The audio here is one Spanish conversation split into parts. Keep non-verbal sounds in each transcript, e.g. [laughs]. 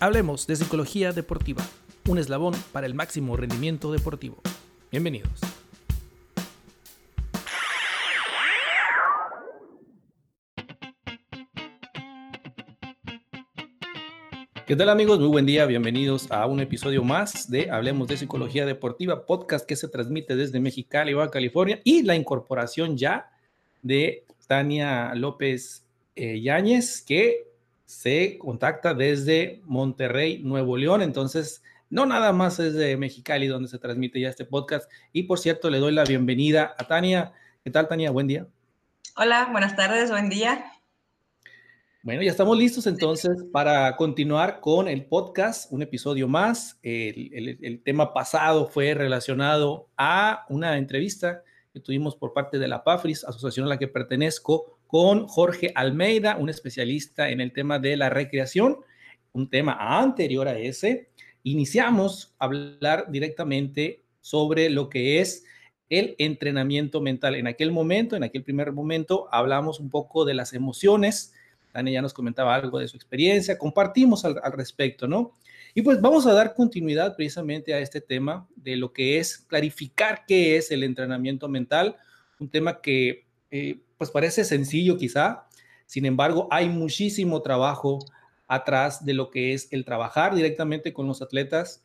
Hablemos de psicología deportiva, un eslabón para el máximo rendimiento deportivo. Bienvenidos. ¿Qué tal amigos? Muy buen día, bienvenidos a un episodio más de Hablemos de Psicología Deportiva, podcast que se transmite desde Mexicali, Baja California, y la incorporación ya de Tania López eh, Yáñez, que se contacta desde Monterrey, Nuevo León. Entonces, no nada más es de Mexicali donde se transmite ya este podcast. Y por cierto, le doy la bienvenida a Tania. ¿Qué tal, Tania? Buen día. Hola, buenas tardes, buen día. Bueno, ya estamos listos entonces para continuar con el podcast, un episodio más. El, el, tema pasado fue relacionado a una entrevista que tuvimos por parte de la PAFRIS, asociación a la que pertenezco, con Jorge Almeida, un especialista en el tema de la recreación, un tema anterior a ese. Iniciamos a hablar directamente sobre lo que es el entrenamiento mental. En aquel momento, en aquel primer momento, hablamos un poco de las emociones. Tania ya nos comentaba algo de su experiencia, compartimos al, respecto, ¿no? Y pues vamos a dar continuidad precisamente a este tema de lo que es clarificar qué es el entrenamiento mental, un tema que eh, pues parece sencillo quizá, sin embargo hay muchísimo trabajo atrás de lo que es el trabajar directamente con los atletas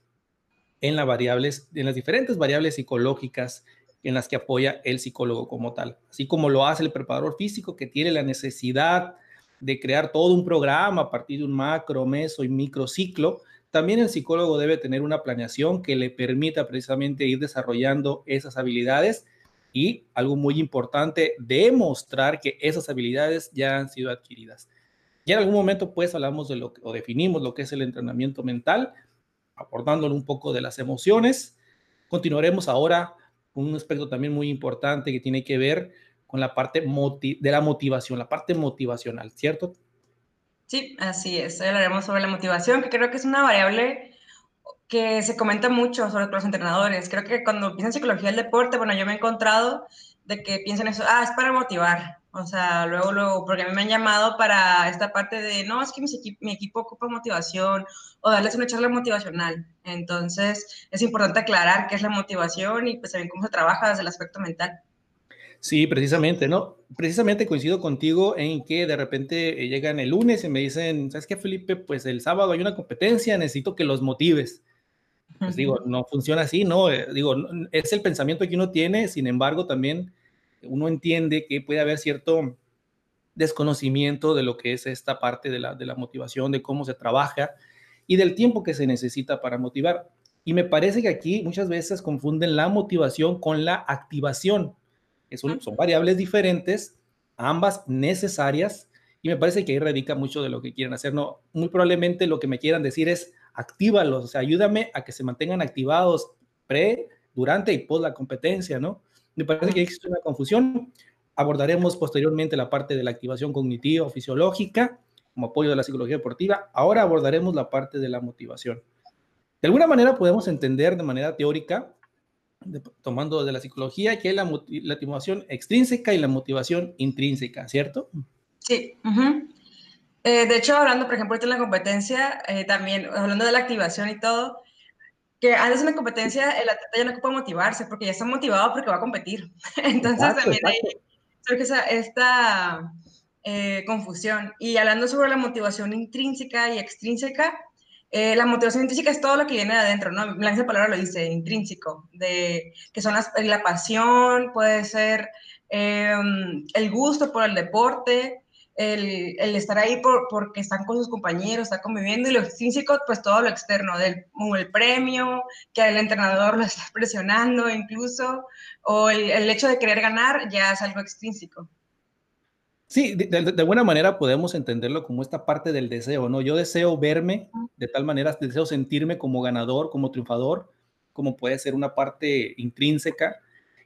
en las variables, en las diferentes variables psicológicas en las que apoya el psicólogo como tal, así como lo hace el preparador físico que tiene la necesidad de crear todo un programa a partir de un macro, meso y microciclo, también el psicólogo debe tener una planeación que le permita precisamente ir desarrollando esas habilidades y algo muy importante, demostrar que esas habilidades ya han sido adquiridas. Ya en algún momento pues hablamos de lo que, o definimos lo que es el entrenamiento mental, abordándolo un poco de las emociones. Continuaremos ahora con un aspecto también muy importante que tiene que ver con la parte de la motivación, la parte motivacional, ¿cierto? Sí, así es. Hablaremos sobre la motivación, que creo que es una variable que se comenta mucho sobre los entrenadores. Creo que cuando piensan psicología del deporte, bueno, yo me he encontrado de que piensan eso, ah, es para motivar. O sea, luego, luego, porque a mí me han llamado para esta parte de, no, es que mi, equipo, ocupa motivación o darles una charla motivacional. Entonces, es importante aclarar qué es la motivación y pues también cómo se trabaja desde el aspecto mental. Sí, precisamente, ¿no? Precisamente coincido contigo en que de repente llegan el lunes y me dicen, ¿sabes qué, Felipe? Pues el sábado hay una competencia, necesito que los motives. Pues digo, no funciona así, ¿no? Eh, digo, es el pensamiento que uno tiene, sin embargo, también uno entiende que puede haber cierto desconocimiento de lo que es esta parte de la, de la motivación, de cómo se trabaja y del tiempo que se necesita para motivar. Y me parece que aquí muchas veces confunden la motivación con la activación. son variables diferentes, ambas necesarias, y me parece que ahí radica mucho de lo que quieren hacer. No, muy probablemente lo que me quieran decir es, actívalos, o sea, ayúdame a que se mantengan activados pre, durante y post la competencia, ¿no? Me parece que existe una confusión. Abordaremos posteriormente la parte de la activación cognitiva o fisiológica como apoyo de la psicología deportiva. Ahora abordaremos la parte de la motivación. De alguna manera podemos entender de manera teórica, tomando de la psicología, que hay la, motivación extrínseca y la motivación intrínseca, ¿cierto? Sí. Eh, de hecho, hablando, por ejemplo, de la competencia, eh, también hablando de la activación y todo, que antes de una competencia el atleta ya no ocupa motivarse porque ya está motivado porque va a competir. [laughs] Entonces también hay surge esta eh, confusión. Y hablando sobre la motivación intrínseca y extrínseca, la motivación intrínseca es todo lo que viene de adentro, ¿no? La misma palabra lo dice, intrínseco, de, que son la pasión, puede ser el gusto por el deporte, el, el, estar ahí por, porque están con sus compañeros, está conviviendo, y lo extrínseco, pues todo lo externo, del, el premio, que el entrenador lo está presionando incluso, o el, hecho de querer ganar ya es algo extrínseco. Sí, de, de, buena manera podemos entenderlo como esta parte del deseo, ¿no? Yo deseo verme de tal manera, deseo sentirme como ganador, como triunfador, como puede ser una parte intrínseca.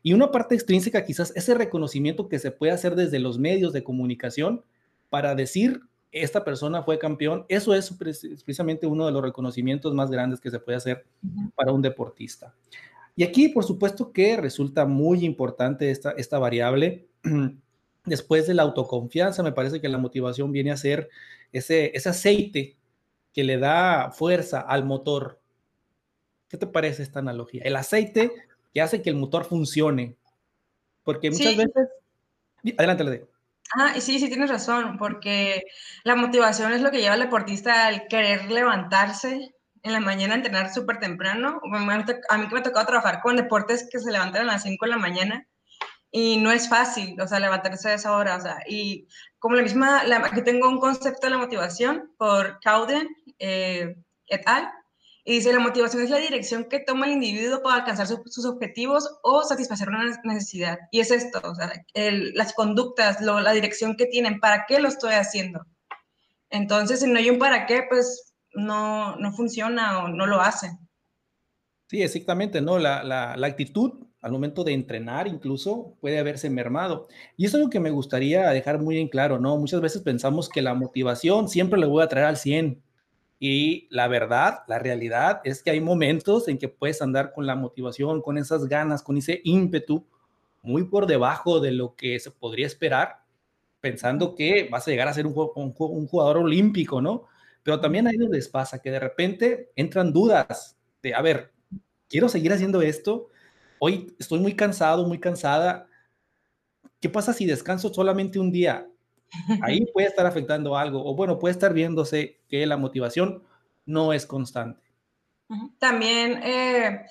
Y una parte extrínseca, quizás ese reconocimiento que se puede hacer desde los medios de comunicación, para decir esta persona fue campeón, eso es precisamente uno de los reconocimientos más grandes que se puede hacer para un deportista. Y aquí, por supuesto, que resulta muy importante esta, esta variable. [clears throat] Después de la autoconfianza, me parece que la motivación viene a ser ese, ese aceite que le da fuerza al motor. ¿Qué te parece esta analogía? El aceite que hace que el motor funcione. Porque muchas veces... Adelante, le Ah, sí, sí, tienes razón, porque la motivación es lo que lleva al deportista al querer levantarse en la mañana, a entrenar súper temprano. A mí que me ha tocado trabajar con deportes que se levantan a las 5 de la mañana y no es fácil, o sea, levantarse a esa hora, o sea, y como la misma, aquí tengo un concepto de la motivación por Cowden eh, et al. Y dice, la motivación es la dirección que toma el individuo para alcanzar sus objetivos o satisfacer una necesidad. Y es esto, las conductas, la dirección que tienen, ¿para qué lo estoy haciendo? Entonces, si no hay un para qué, pues no, no funciona o no lo hace. Sí, exactamente, ¿no? La, la, la actitud al momento de entrenar incluso puede haberse mermado. Y eso es lo que me gustaría dejar muy en claro, ¿no? Muchas veces pensamos que la motivación siempre le voy a traer al 100. Y la verdad, la realidad es que hay momentos en que puedes andar con la motivación, con esas ganas, con ese ímpetu muy por debajo de lo que se podría esperar, pensando que vas a llegar a ser un, jugador olímpico, ¿no? Pero también hay donde pasa que de repente entran dudas de, a ver, quiero seguir haciendo esto, hoy estoy muy cansado, muy cansada. ¿Qué pasa si descanso solamente un día? Ahí puede estar afectando algo, o bueno, puede estar viéndose que la motivación no es constante. También eh,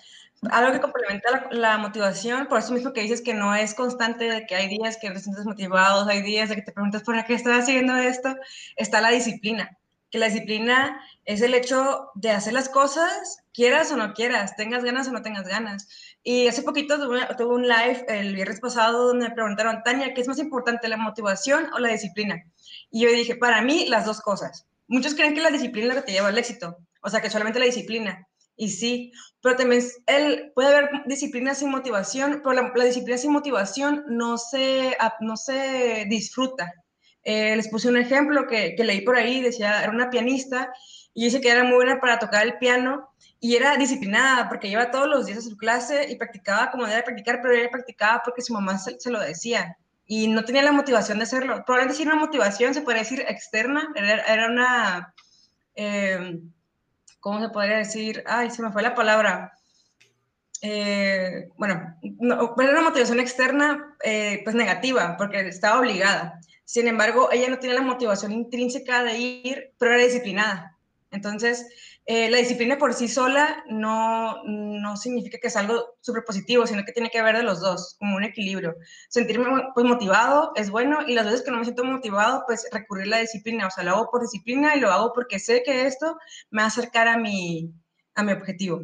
algo que complementa la, motivación, por eso mismo que dices que no es constante, de que hay días que te sientes motivados, hay días de que te preguntas por qué estás haciendo esto, está la disciplina que la disciplina es el hecho de hacer las cosas, quieras o no quieras, tengas ganas o no tengas ganas. Y hace poquito tuve, un live el viernes pasado donde me preguntaron, Tania, ¿qué es más importante, la motivación o la disciplina? Y yo dije, para mí, las dos cosas. Muchos creen que la disciplina es lo que te lleva al éxito, o sea, que solamente la disciplina. Y sí, pero también el, puede haber disciplina sin motivación, pero la, disciplina sin motivación no se, no se disfruta. Eh, les puse un ejemplo que, que, leí por ahí, decía, era una pianista y dice que era muy buena para tocar el piano y era disciplinada porque iba todos los días a su clase y practicaba como debía practicar, pero ella practicaba porque su mamá se, lo decía y no tenía la motivación de hacerlo. Probablemente sí una motivación, se podría decir externa, era, era una, eh, ¿cómo se podría decir? Ay, se me fue la palabra. Eh, bueno, no, era una motivación externa, pues negativa, porque estaba obligada. Sin embargo, ella no tiene la motivación intrínseca de ir, pero era disciplinada. Entonces, eh, la disciplina por sí sola no, no significa que es algo súper positivo, sino que tiene que ver de los dos, como un equilibrio. Sentirme pues, motivado es bueno y las veces que no me siento motivado, pues recurrir a la disciplina. O sea, lo hago por disciplina y lo hago porque sé que esto me va a acercar a mi, a mi objetivo.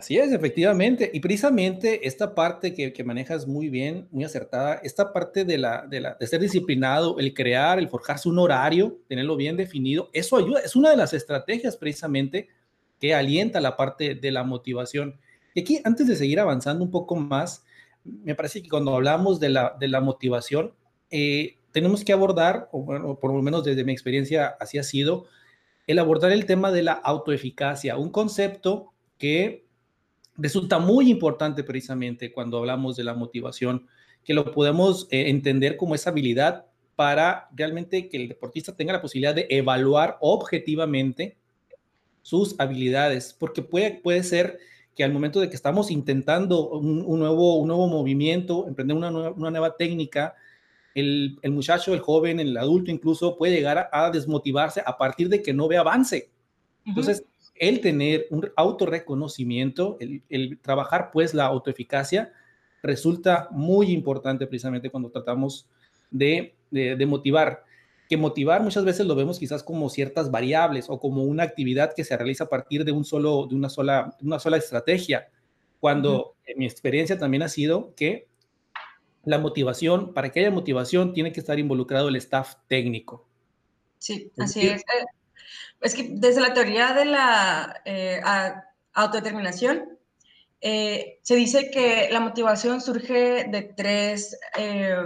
Así es, efectivamente. Y precisamente esta parte que, que, manejas muy bien, muy acertada, esta parte de, la, de, la, de ser disciplinado, el crear, el forjarse un horario, tenerlo bien definido, eso ayuda, es una de las estrategias precisamente que alienta la parte de la motivación. Y aquí, antes de seguir avanzando un poco más, me parece que cuando hablamos de la, de la motivación, eh, tenemos que abordar, o bueno, por lo menos desde mi experiencia así ha sido, el abordar el tema de la autoeficacia, un concepto que resulta muy importante precisamente cuando hablamos de la motivación, que lo podemos eh, entender como esa habilidad para realmente que el deportista tenga la posibilidad de evaluar objetivamente sus habilidades, porque puede, puede ser que al momento de que estamos intentando un, nuevo, un nuevo movimiento, emprender una nueva, una nueva técnica, el, el, muchacho, el joven, el adulto incluso puede llegar a, a, desmotivarse a partir de que no ve avance. Entonces, el tener un autorreconocimiento, el, el trabajar pues la autoeficacia, resulta muy importante precisamente cuando tratamos de, de, de, motivar. Que motivar muchas veces lo vemos quizás como ciertas variables o como una actividad que se realiza a partir de, un solo, de una, sola, una sola estrategia, cuando uh -huh. en mi experiencia también ha sido que la motivación, para que haya motivación, tiene que estar involucrado el staff técnico. Sí, así es. Es. Que desde la teoría de la eh, autodeterminación, eh, se dice que la motivación surge de tres eh,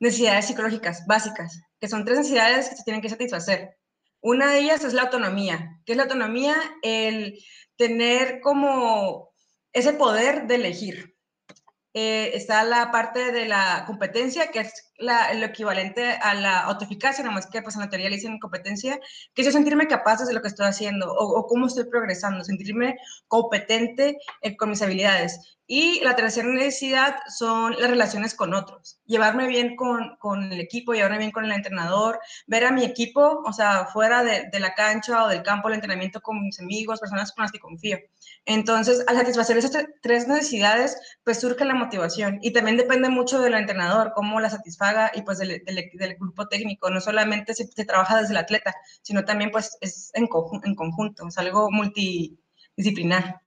necesidades psicológicas básicas, que son tres necesidades que se tienen que satisfacer. Una de ellas es la autonomía. ¿Qué es la autonomía? El tener como ese poder de elegir. Está la parte de la competencia, que es lo equivalente a la autoeficacia, nomás que pues en la teoría le dicen competencia, que es yo sentirme capaz de lo que estoy haciendo o, o cómo estoy progresando, sentirme competente eh, con mis habilidades. Y la tercera necesidad son las relaciones con otros. Llevarme bien con, con, el equipo, llevarme bien con el entrenador, ver a mi equipo, o sea, fuera de, de, la cancha o del campo, el entrenamiento con mis amigos, personas con las que confío. Entonces, al satisfacer esas tres necesidades, pues surge la motivación. Y también depende mucho del entrenador, cómo la satisfaga y pues del, del, del grupo técnico. No solamente se, se, trabaja desde el atleta, sino también pues es en, en conjunto, es algo multidisciplinar.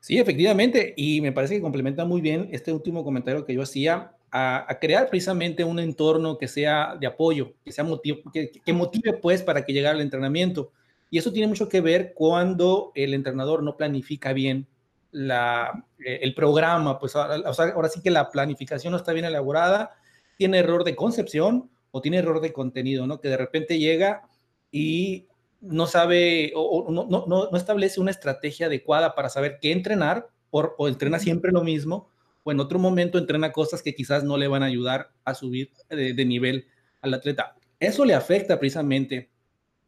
Sí, efectivamente, y me parece que complementa muy bien este último comentario que yo hacía a, a crear precisamente un entorno que sea de apoyo, que sea motiv que, que, motive pues para que llegue al entrenamiento. Y eso tiene mucho que ver cuando el entrenador no planifica bien la, eh, el programa, pues ahora, ahora sí que la planificación no está bien elaborada, tiene error de concepción o tiene error de contenido, ¿no? Que de repente llega y no sabe o, o no, no, no, establece una estrategia adecuada para saber qué entrenar o, o, entrena siempre lo mismo o en otro momento entrena cosas que quizás no le van a ayudar a subir de, de nivel al atleta. Eso le afecta precisamente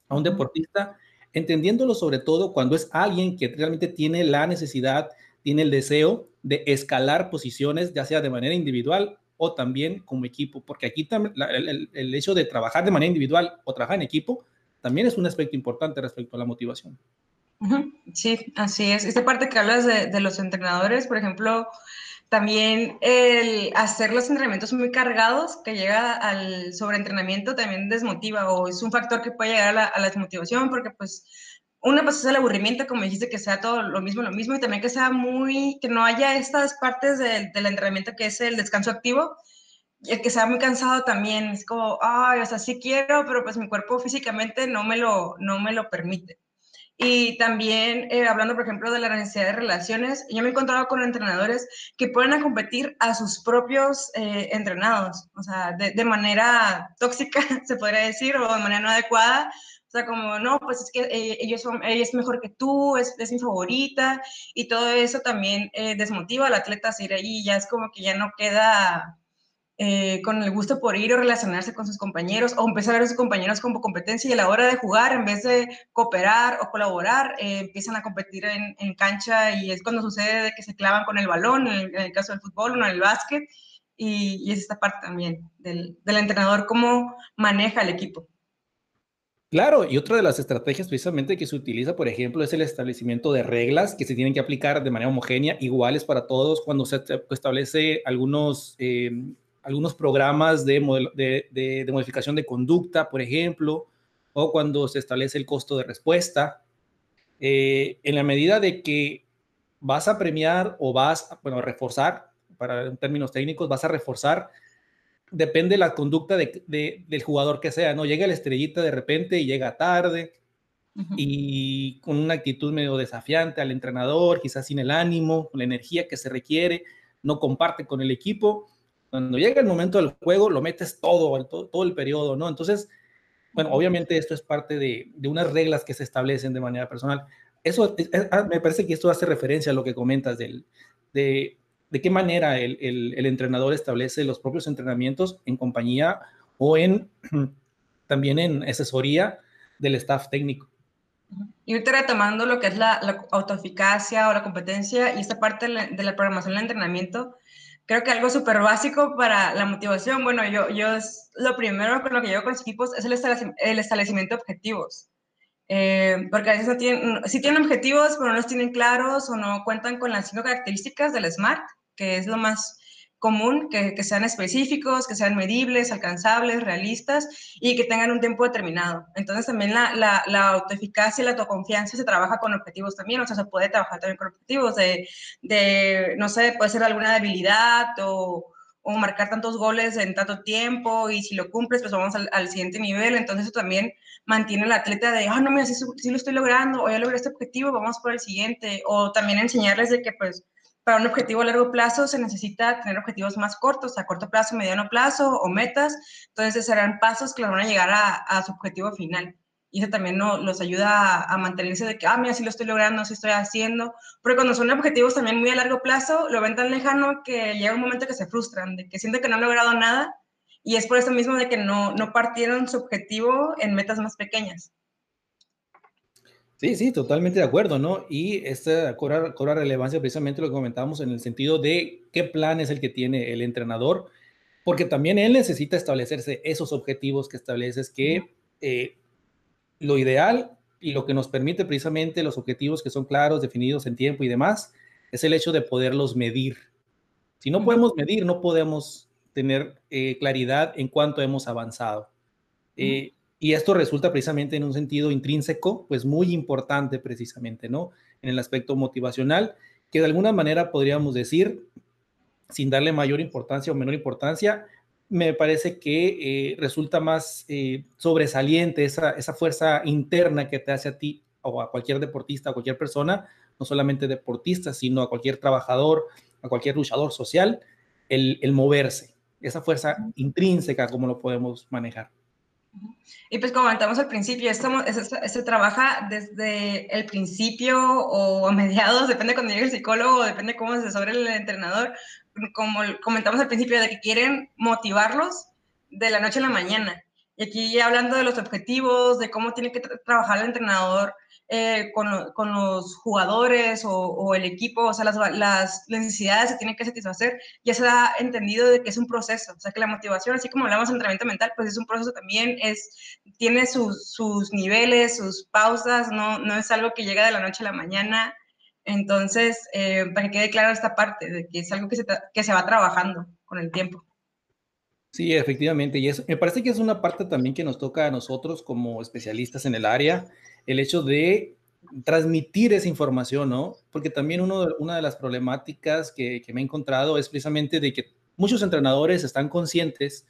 a un deportista, entendiéndolo sobre todo cuando es alguien que realmente tiene la necesidad, tiene el deseo de escalar posiciones, ya sea de manera individual o también como equipo, porque aquí el, el, hecho de trabajar de manera individual o trabajar en equipo también es un aspecto importante respecto a la motivación. Sí, así es. Esta parte que hablas de, de, los entrenadores, por ejemplo, también el hacer los entrenamientos muy cargados, que llega al sobreentrenamiento, también desmotiva o es un factor que puede llegar a la, a la desmotivación porque pues una pues es el aburrimiento, como dijiste, que sea todo lo mismo, lo mismo y también que sea muy, que no haya estas partes de, del entrenamiento que es el descanso activo, el que sea muy cansado también, es como, ay, o sea, sí quiero, pero pues mi cuerpo físicamente no me lo, no me lo permite. Y también, eh, hablando, por ejemplo, de la necesidad de relaciones, yo me he encontrado con entrenadores que ponen a competir a sus propios eh, entrenados, o sea, de, de, manera tóxica, [laughs] se podría decir, o de manera no adecuada. O sea, como, no, pues es que eh, ellos son, ella es mejor que tú, es, es mi favorita, y todo eso también eh, desmotiva al atleta a seguir ahí, ya es como que ya no queda eh, con el gusto por ir o relacionarse con sus compañeros o empezar a ver a sus compañeros como competencia y a la hora de jugar, en vez de cooperar o colaborar, eh, empiezan a competir en, en, cancha y es cuando sucede de que se clavan con el balón, en el, en el caso del fútbol o en el básquet, y, y, es esta parte también del, del entrenador, cómo maneja el equipo. Claro, y otra de las estrategias precisamente que se utiliza, por ejemplo, es el establecimiento de reglas que se tienen que aplicar de manera homogénea, iguales para todos, cuando se establece algunos eh, algunos programas de, modificación de conducta, por ejemplo, o cuando se establece el costo de respuesta. Eh, en la medida de que vas a premiar o vas, bueno, a reforzar, para en términos técnicos, vas a reforzar, depende de la conducta de, del jugador que sea, ¿no? Llega la estrellita de repente y llega tarde uh -huh. y con una actitud medio desafiante al entrenador, quizás sin el ánimo, la energía que se requiere, no comparte con el equipo cuando llega el momento del juego, lo metes todo, el, todo, todo, el periodo, ¿no? Entonces, bueno, obviamente esto es parte de, de unas reglas que se establecen de manera personal. Eso es, es, ah, me parece que esto hace referencia a lo que comentas del, de, de qué manera el, el, el, entrenador establece los propios entrenamientos en compañía o en [clears throat] también en asesoría del staff técnico. Y ahorita retomando lo que es la, la autoeficacia o la competencia y esta parte de la, de la programación del entrenamiento, creo que algo súper básico para la motivación, bueno, yo, yo es lo primero con lo que llevo con los equipos es el, establecimiento, el establecimiento de objetivos. Eh, porque a veces no tienen, sí tienen objetivos, pero no los tienen claros o no cuentan con las cinco características del SMART, que es lo más común, que, sean específicos, que sean medibles, alcanzables, realistas y que tengan un tiempo determinado. Entonces también la, autoeficacia y la autoconfianza se trabaja con objetivos también, o sea, se puede trabajar también con objetivos de, no sé, puede ser alguna debilidad o, marcar tantos goles en tanto tiempo y si lo cumples, pues vamos al, siguiente nivel. Entonces eso también mantiene al atleta de, ah, no, mira, sí lo estoy logrando, o ya logré este objetivo, vamos por el siguiente. O también enseñarles de que, pues, para un objetivo a largo plazo se necesita tener objetivos más cortos, a corto plazo, mediano plazo o metas. Entonces serán pasos que los van a llegar a, su objetivo final. Y eso también no, los ayuda a, a, mantenerse de que, ah, mira, sí lo estoy logrando, sí estoy haciendo. Porque cuando son objetivos también muy a largo plazo, lo ven tan lejano que llega un momento que se frustran, de que sienten que no han logrado nada Y es por eso mismo de que no, no partieron su objetivo en metas más pequeñas. Sí, sí, totalmente de acuerdo, ¿no? Y esta cobra, cobra relevancia precisamente lo que comentábamos en el sentido de qué plan es el que tiene el entrenador, porque también él necesita establecerse esos objetivos que estableces, que eh, lo ideal y lo que nos permite precisamente los objetivos que son claros, definidos en tiempo y demás, es el hecho de poderlos medir. Si no podemos medir, no podemos tener eh, claridad en cuánto hemos avanzado. Eh, y esto resulta precisamente en un sentido intrínseco, pues muy importante precisamente, ¿no? En el aspecto motivacional, que de alguna manera podríamos decir, sin darle mayor importancia o menor importancia, me parece que eh, resulta más eh, sobresaliente esa, esa fuerza interna que te hace a ti o a cualquier deportista, a cualquier persona, no solamente deportista, sino a cualquier trabajador, a cualquier luchador social, el, el moverse, esa fuerza intrínseca, como lo podemos manejar. Y pues comentamos al principio, esto, se trabaja desde el principio o a mediados, [laughs] depende cuando llegue el psicólogo, depende cómo se asesore el entrenador, como comentamos al principio, de que quieren motivarlos de la noche a la mañana. Y aquí hablando de los objetivos, de cómo tiene que trabajar el entrenador eh, con, los jugadores o, el equipo, o sea, las, necesidades se tienen que satisfacer, ya se ha entendido de que es un proceso, o sea, que la motivación, así como hablamos de entrenamiento mental, pues es un proceso también, es, tiene sus, sus niveles, sus pausas, no, no es algo que llega de la noche a la mañana, entonces, eh, para que quede claro esta parte, de que es algo que se, que se va trabajando con el tiempo. Sí, efectivamente, y eso me parece que es una parte también que nos toca a nosotros como especialistas en el área, el hecho de transmitir esa información, ¿no? Porque también uno una de las problemáticas que, me he encontrado es precisamente de que muchos entrenadores están conscientes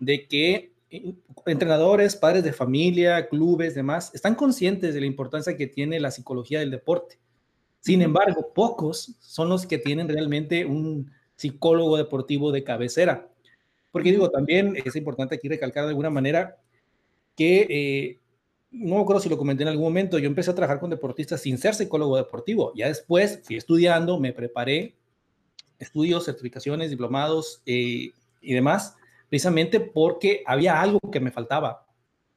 de que eh, entrenadores, padres de familia, clubes, demás, están conscientes de la importancia que tiene la psicología del deporte. Sin embargo, pocos son los que tienen realmente un psicólogo deportivo de cabecera. Porque digo, también es importante aquí recalcar de alguna manera que eh, no acuerdo si lo comenté en algún momento, yo empecé a trabajar con deportistas sin ser psicólogo deportivo. Ya después fui estudiando, me preparé, estudios, certificaciones, diplomados eh, y demás, precisamente porque había algo que me faltaba.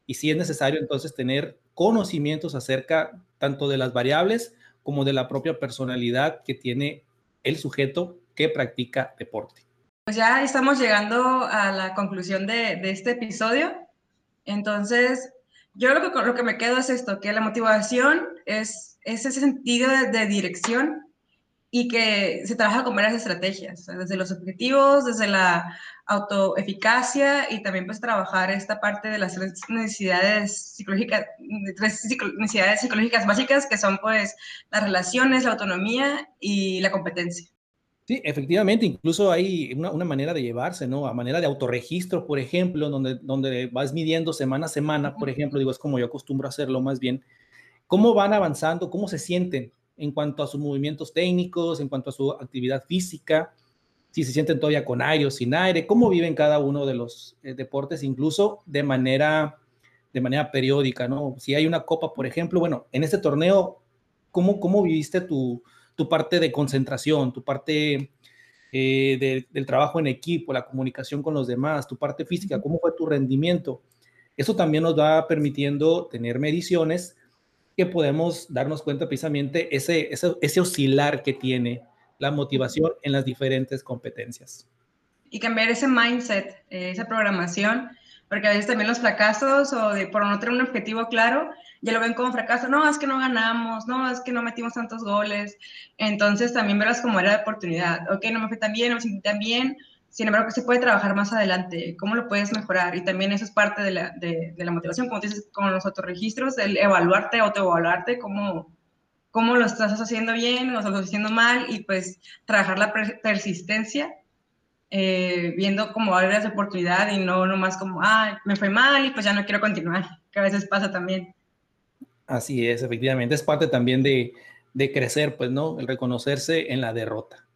Y sí es necesario entonces tener conocimientos acerca tanto de las variables como de la propia personalidad que tiene el sujeto que practica deporte. Pues ya estamos llegando a la conclusión de, de este episodio. Entonces, yo lo que, me quedo es esto, que la motivación es, ese sentido de, dirección y que se trabaja con varias estrategias, desde los objetivos, desde la autoeficacia y también pues trabajar esta parte de las necesidades psicológicas, necesidades psicológicas básicas que son pues las relaciones, la autonomía y la competencia. Sí, efectivamente, incluso hay una, manera de llevarse, ¿no? A manera de autorregistro, por ejemplo, donde, donde vas midiendo semana a semana, por ejemplo, digo, es como yo acostumbro a hacerlo más bien, cómo van avanzando, cómo se sienten en cuanto a sus movimientos técnicos, en cuanto a su actividad física, si se sienten todavía con aire o sin aire, cómo viven cada uno de los eh, deportes, incluso de manera, de manera periódica, ¿no? Si hay una copa, por ejemplo, bueno, en este torneo, ¿cómo, cómo viviste tu tu parte de concentración, tu parte eh, del trabajo en equipo, la comunicación con los demás, tu parte física, cómo fue tu rendimiento. Eso también nos va permitiendo tener mediciones que podemos darnos cuenta precisamente ese, ese, ese oscilar que tiene la motivación en las diferentes competencias. Y cambiar ese mindset, eh, esa programación, porque a veces también los fracasos o de, por no tener un objetivo claro, ya lo ven como fracaso, no, es que no ganamos, no, es que no metimos tantos goles, entonces también verlas como era de oportunidad, ok, no me fue tan bien, no me sentí tan bien, sin embargo, que se puede trabajar más adelante, cómo lo puedes mejorar, y también eso es parte de la, de, la motivación, como dices, con los autorregistros, el evaluarte, autoevaluarte, cómo, cómo lo estás haciendo bien lo estás haciendo mal, y pues trabajar la persistencia eh, viendo como áreas de oportunidad y no nomás como, ah, me fue mal y pues ya no quiero continuar, que a veces pasa también. Así es, efectivamente, es parte también de, de crecer, pues, ¿no? El reconocerse en la derrota.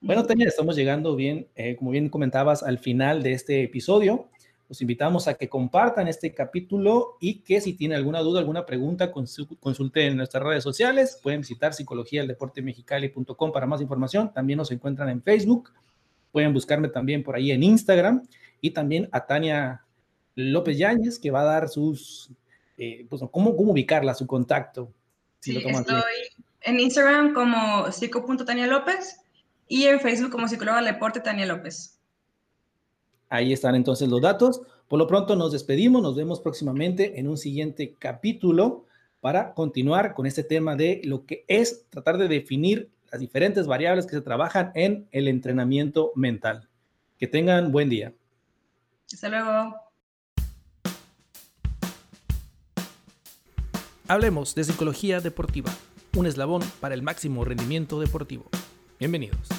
Bueno, Tania, estamos llegando bien, eh, como bien comentabas, al final de este episodio. Los invitamos a que compartan este capítulo y que si tienen alguna duda, alguna pregunta, consulten en nuestras redes sociales. Pueden visitar psicologiaeldeportemexicali.com para más información. También nos encuentran en Facebook Pueden buscarme también por ahí en Instagram y también a Tania López Yáñez, que va a dar sus, eh, pues, ¿cómo, ¿cómo ubicarla, su contacto? sí, estoy en Instagram como psico.tania López y en Facebook como psicóloga deporte Tania López. Ahí están entonces los datos. Por lo pronto nos despedimos, nos vemos próximamente en un siguiente capítulo para continuar con este tema de lo que es tratar de definir las diferentes variables que se trabajan en el entrenamiento mental. Que tengan buen día. Hasta luego. Hablemos de psicología deportiva, un eslabón para el máximo rendimiento deportivo. Bienvenidos.